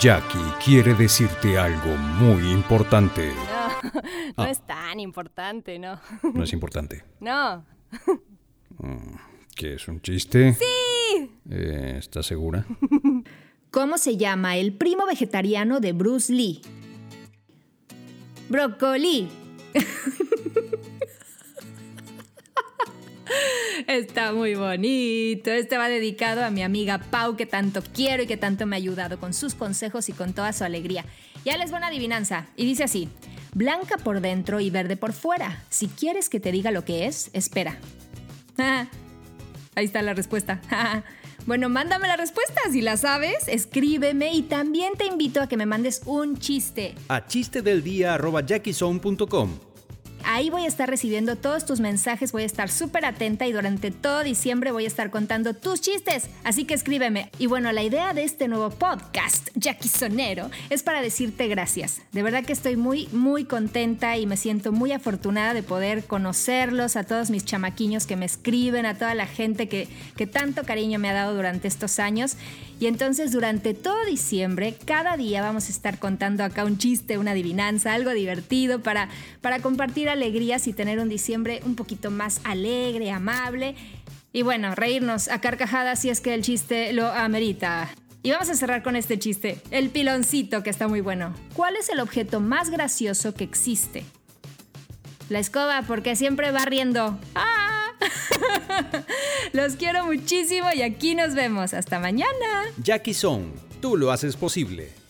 Jackie quiere decirte algo muy importante. No, no Ah. es tan importante, no. No es importante. No. ¿Qué es un chiste? Sí. ¿Estás segura? ¿Cómo se llama el primo vegetariano de Bruce Lee? Brócoli. Está muy bonito. Este va dedicado a mi amiga Pau, que tanto quiero y que tanto me ha ayudado con sus consejos y con toda su alegría. Ya les va una adivinanza. Y dice así: Blanca por dentro y verde por fuera. Si quieres que te diga lo que es, espera. Ah, Ahí está la respuesta. bueno, mándame la respuesta. Si la sabes, escríbeme y también te invito a que me mandes un chiste. a chistedeldia.jackie.com. Ahí voy a estar recibiendo todos tus mensajes, voy a estar súper atenta y durante todo diciembre voy a estar contando tus chistes. Así que escríbeme. Y bueno, la idea de este nuevo podcast, Jackie Sonero, es para decirte gracias. De verdad que estoy muy, muy contenta y me siento muy afortunada de poder conocerlos, a todos mis chamaquiños que me escriben, a toda la gente que, que tanto cariño me ha dado durante estos años. Y entonces durante todo diciembre, cada día vamos a estar contando acá un chiste, una adivinanza, algo divertido para, para compartir alegrías y tener un diciembre un poquito más alegre, amable. Y bueno, reírnos a carcajadas si es que el chiste lo amerita. Y vamos a cerrar con este chiste, el piloncito que está muy bueno. ¿Cuál es el objeto más gracioso que existe? La escoba, porque siempre va riendo. ¡Ah! Los quiero muchísimo y aquí nos vemos. Hasta mañana. Jackie Son, tú lo haces posible.